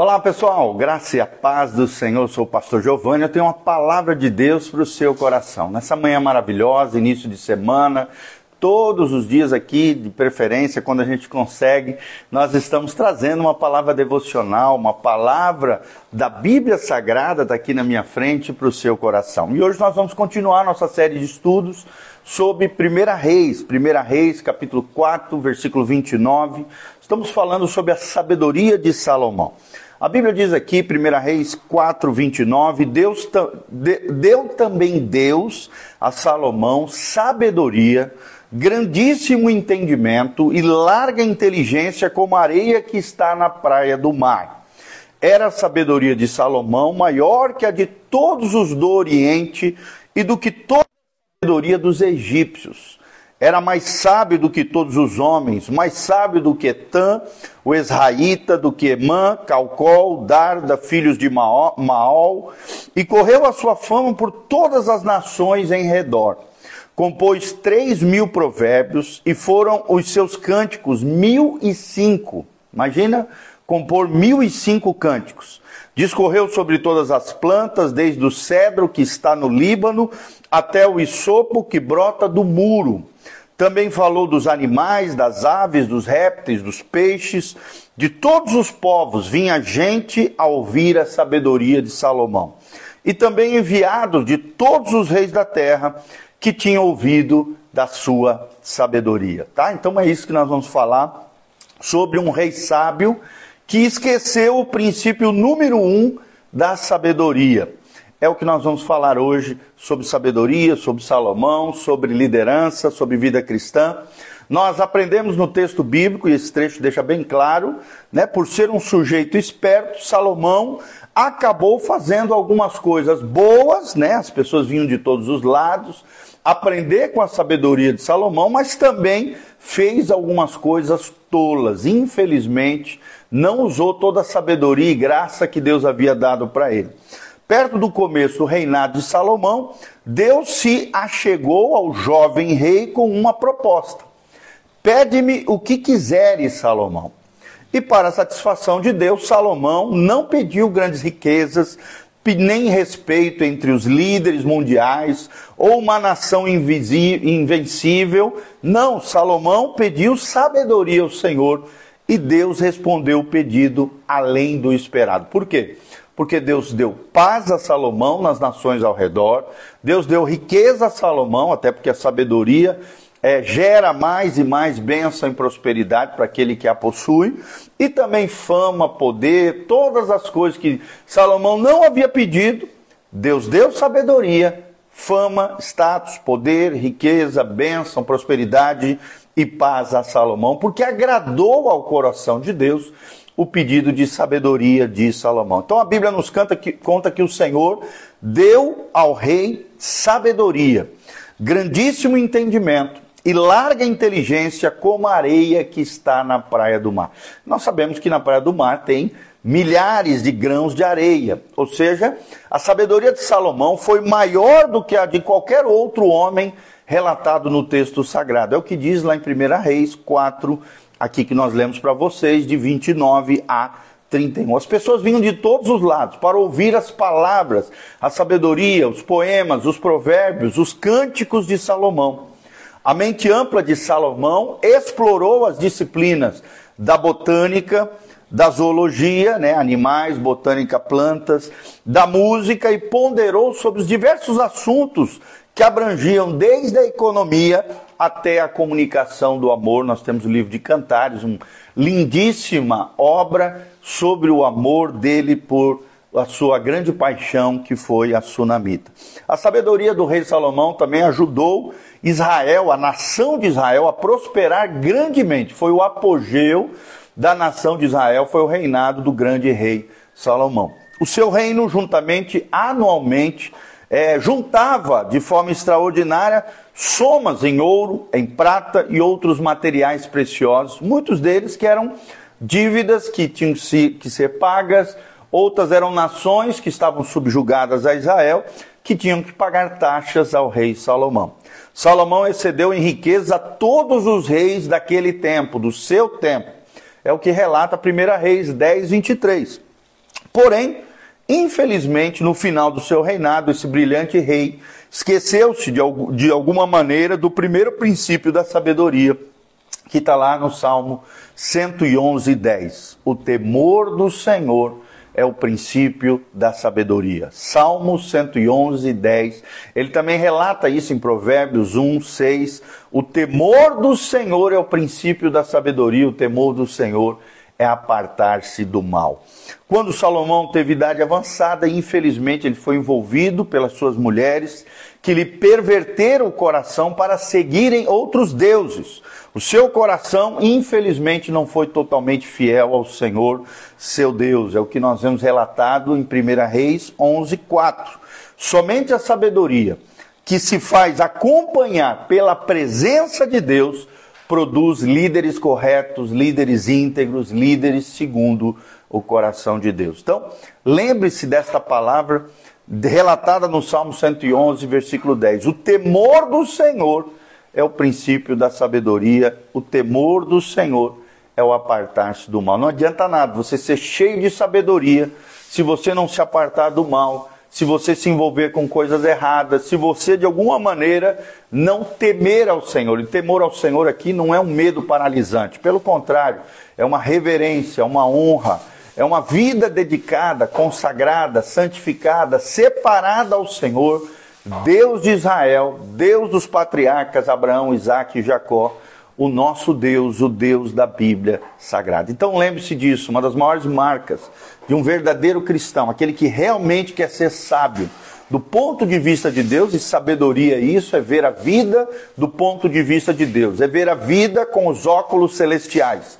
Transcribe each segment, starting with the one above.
Olá pessoal, graça e a paz do Senhor, eu sou o pastor Giovanni, eu tenho uma palavra de Deus para o seu coração. Nessa manhã maravilhosa, início de semana, todos os dias aqui, de preferência, quando a gente consegue, nós estamos trazendo uma palavra devocional, uma palavra da Bíblia Sagrada daqui na minha frente para o seu coração. E hoje nós vamos continuar nossa série de estudos sobre 1 Reis, 1 Reis, capítulo 4, versículo 29. Estamos falando sobre a sabedoria de Salomão. A Bíblia diz aqui, 1 Reis 4, 29, Deus deu também Deus a Salomão sabedoria, grandíssimo entendimento e larga inteligência como a areia que está na praia do mar. Era a sabedoria de Salomão maior que a de todos os do Oriente e do que toda a sabedoria dos egípcios era mais sábio do que todos os homens, mais sábio do que Etan, o Esraíta, do que Emã, Calcol, Darda, filhos de Maol, e correu a sua fama por todas as nações em redor. Compôs três mil provérbios e foram os seus cânticos mil e cinco. Imagina compor mil e cinco cânticos. Discorreu sobre todas as plantas, desde o cedro que está no Líbano até o isopo que brota do muro também falou dos animais, das aves, dos répteis, dos peixes, de todos os povos vinha gente a ouvir a sabedoria de Salomão. E também enviados de todos os reis da terra que tinham ouvido da sua sabedoria, tá? Então é isso que nós vamos falar sobre um rei sábio que esqueceu o princípio número um da sabedoria. É o que nós vamos falar hoje sobre sabedoria, sobre Salomão, sobre liderança, sobre vida cristã. Nós aprendemos no texto bíblico, e esse trecho deixa bem claro, né, por ser um sujeito esperto, Salomão acabou fazendo algumas coisas boas, né, as pessoas vinham de todos os lados, aprender com a sabedoria de Salomão, mas também fez algumas coisas tolas. Infelizmente, não usou toda a sabedoria e graça que Deus havia dado para ele perto do começo do reinado de Salomão, Deus se achegou ao jovem rei com uma proposta: Pede-me o que quiseres, Salomão. E para satisfação de Deus, Salomão não pediu grandes riquezas, nem respeito entre os líderes mundiais ou uma nação invencível. Não, Salomão pediu sabedoria ao Senhor e Deus respondeu o pedido além do esperado. Por quê? porque Deus deu paz a Salomão nas nações ao redor, Deus deu riqueza a Salomão, até porque a sabedoria é, gera mais e mais bênção e prosperidade para aquele que a possui, e também fama, poder, todas as coisas que Salomão não havia pedido, Deus deu sabedoria, fama, status, poder, riqueza, bênção, prosperidade e paz a Salomão, porque agradou ao coração de Deus o pedido de sabedoria de Salomão. Então a Bíblia nos que, conta que o Senhor deu ao rei sabedoria, grandíssimo entendimento e larga inteligência como a areia que está na praia do mar. Nós sabemos que na praia do mar tem milhares de grãos de areia, ou seja, a sabedoria de Salomão foi maior do que a de qualquer outro homem relatado no texto sagrado. É o que diz lá em 1 Reis 4, aqui que nós lemos para vocês, de 29 a 31. As pessoas vinham de todos os lados para ouvir as palavras, a sabedoria, os poemas, os provérbios, os cânticos de Salomão. A mente ampla de Salomão explorou as disciplinas da botânica, da zoologia, né, animais, botânica, plantas, da música e ponderou sobre os diversos assuntos que abrangiam desde a economia até a comunicação do amor. Nós temos o livro de Cantares, uma lindíssima obra sobre o amor dele por a sua grande paixão que foi a sunamita. A sabedoria do rei Salomão também ajudou Israel, a nação de Israel, a prosperar grandemente. Foi o apogeu da nação de Israel, foi o reinado do grande rei Salomão. O seu reino, juntamente, anualmente, é, juntava de forma extraordinária somas em ouro, em prata e outros materiais preciosos, muitos deles que eram dívidas que tinham que ser pagas, outras eram nações que estavam subjugadas a Israel, que tinham que pagar taxas ao rei Salomão. Salomão excedeu em riqueza todos os reis daquele tempo, do seu tempo. É o que relata 1 Reis 10, 23. Porém, infelizmente, no final do seu reinado, esse brilhante rei esqueceu-se de, de alguma maneira do primeiro princípio da sabedoria, que está lá no Salmo 111, 10. O temor do Senhor é o princípio da sabedoria. Salmo 111, 10. Ele também relata isso em Provérbios 1, 6. O temor do Senhor é o princípio da sabedoria, o temor do Senhor é apartar-se do mal. Quando Salomão teve idade avançada, infelizmente ele foi envolvido pelas suas mulheres que lhe perverteram o coração para seguirem outros deuses. O seu coração, infelizmente, não foi totalmente fiel ao Senhor, seu Deus. É o que nós vemos relatado em 1 Reis 11, 4. Somente a sabedoria que se faz acompanhar pela presença de Deus produz líderes corretos, líderes íntegros, líderes segundo o coração de Deus. Então, lembre-se desta palavra relatada no Salmo 111, versículo 10. O temor do Senhor é o princípio da sabedoria, o temor do Senhor é o apartar-se do mal. Não adianta nada você ser cheio de sabedoria se você não se apartar do mal se você se envolver com coisas erradas, se você de alguma maneira não temer ao Senhor. E temor ao Senhor aqui não é um medo paralisante, pelo contrário, é uma reverência, uma honra, é uma vida dedicada, consagrada, santificada, separada ao Senhor, Deus de Israel, Deus dos patriarcas Abraão, Isaac e Jacó o nosso Deus, o Deus da Bíblia Sagrada. Então lembre-se disso, uma das maiores marcas de um verdadeiro cristão, aquele que realmente quer ser sábio. Do ponto de vista de Deus, e sabedoria, isso é ver a vida do ponto de vista de Deus, é ver a vida com os óculos celestiais.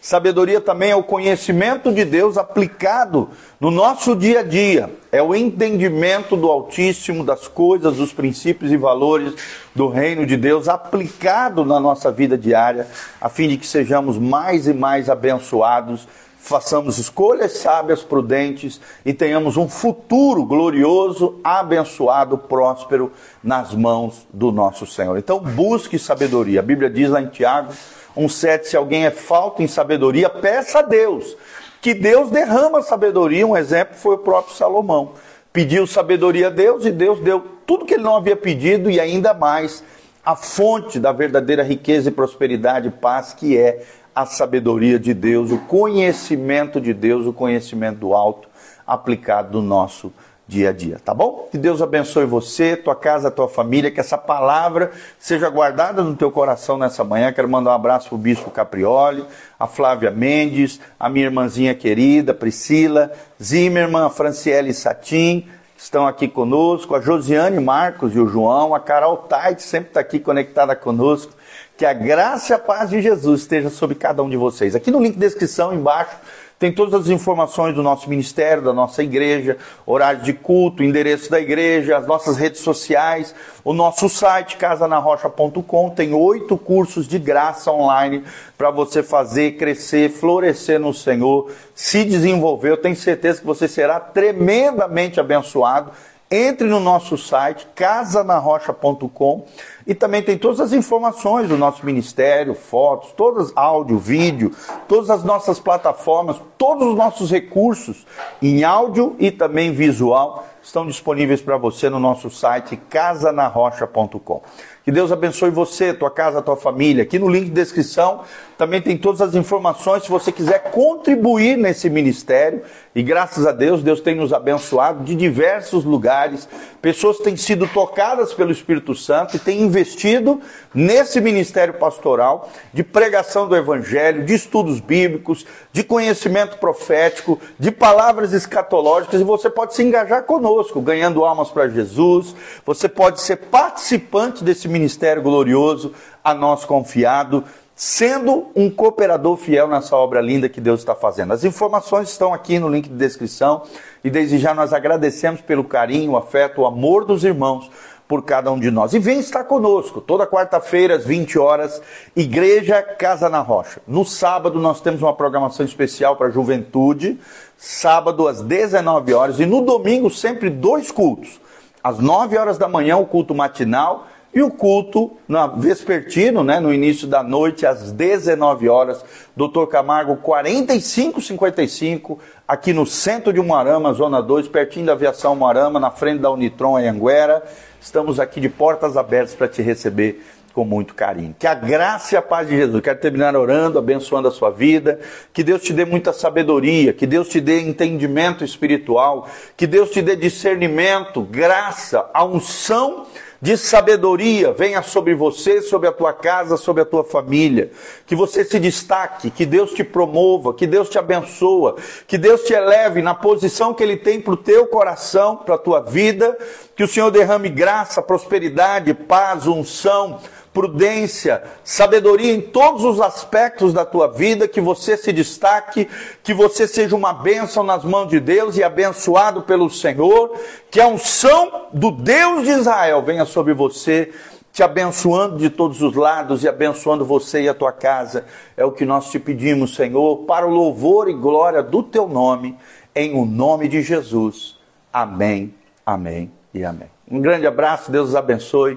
Sabedoria também é o conhecimento de Deus aplicado no nosso dia a dia. É o entendimento do Altíssimo, das coisas, dos princípios e valores do reino de Deus aplicado na nossa vida diária, a fim de que sejamos mais e mais abençoados, façamos escolhas sábias, prudentes e tenhamos um futuro glorioso, abençoado, próspero nas mãos do nosso Senhor. Então busque sabedoria. A Bíblia diz lá em Tiago 1,7: se alguém é falto em sabedoria, peça a Deus, que Deus derrama sabedoria. Um exemplo foi o próprio Salomão. Pediu sabedoria a Deus e Deus deu tudo que ele não havia pedido e ainda mais a fonte da verdadeira riqueza e prosperidade e paz, que é a sabedoria de Deus, o conhecimento de Deus, o conhecimento do alto aplicado no nosso dia a dia, tá bom? Que Deus abençoe você, tua casa, tua família, que essa palavra seja guardada no teu coração nessa manhã. Quero mandar um abraço pro Bispo Caprioli, a Flávia Mendes, a minha irmãzinha querida, Priscila, Zimmermann, a Franciele Satin, que estão aqui conosco, a Josiane Marcos e o João, a Carol Tait, sempre está aqui conectada conosco. Que a graça e a paz de Jesus esteja sobre cada um de vocês. Aqui no link de descrição embaixo tem todas as informações do nosso ministério, da nossa igreja, horário de culto, endereço da igreja, as nossas redes sociais, o nosso site casanarrocha.com tem oito cursos de graça online para você fazer crescer, florescer no Senhor, se desenvolver. Eu tenho certeza que você será tremendamente abençoado. Entre no nosso site casanarrocha.com e também tem todas as informações do nosso ministério, fotos, todas áudio, vídeo, todas as nossas plataformas, todos os nossos recursos em áudio e também visual estão disponíveis para você no nosso site casanarrocha.com. Que Deus abençoe você, tua casa, tua família. Aqui no link de descrição também tem todas as informações se você quiser contribuir nesse ministério. E graças a Deus, Deus tem nos abençoado de diversos lugares. Pessoas têm sido tocadas pelo Espírito Santo e têm investido nesse ministério pastoral de pregação do Evangelho, de estudos bíblicos, de conhecimento profético, de palavras escatológicas. E você pode se engajar conosco, ganhando almas para Jesus. Você pode ser participante desse ministério ministério glorioso a nós confiado, sendo um cooperador fiel nessa obra linda que Deus está fazendo. As informações estão aqui no link de descrição e desde já nós agradecemos pelo carinho, o afeto, o amor dos irmãos por cada um de nós. E vem estar conosco, toda quarta-feira, às 20 horas, Igreja Casa na Rocha. No sábado, nós temos uma programação especial para a juventude, sábado às 19 horas, e no domingo, sempre dois cultos. Às 9 horas da manhã, o culto matinal, E o culto, na vespertino, né, no início da noite, às 19 horas, Dr. Camargo 4555, aqui no centro de Umarama, Zona 2, pertinho da aviação Umarama, na frente da Unitron Anhanguera. Estamos aqui de portas abertas para te receber com muito carinho. Que a graça e a paz de Jesus, quero terminar orando, abençoando a sua vida, que Deus te dê muita sabedoria, que Deus te dê entendimento espiritual, que Deus te dê discernimento, graça, a unção de sabedoria venha sobre você, sobre a tua casa, sobre a tua família. Que você se destaque, que Deus te promova, que Deus te abençoa, que Deus te eleve na posição que Ele tem para o teu coração, para a tua vida. Que o Senhor derrame graça, prosperidade, paz, unção prudência, sabedoria em todos os aspectos da tua vida, que você se destaque, que você seja uma bênção nas mãos de Deus e abençoado pelo Senhor, que a unção do Deus de Israel venha sobre você, te abençoando de todos os lados e abençoando você e a tua casa. É o que nós te pedimos, Senhor, para o louvor e glória do teu nome, em o nome de Jesus. Amém, amém e amém. Um grande abraço, Deus os abençoe.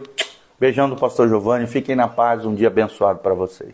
Beijão do pastor Giovanni. Fiquem na paz. Um dia abençoado para vocês.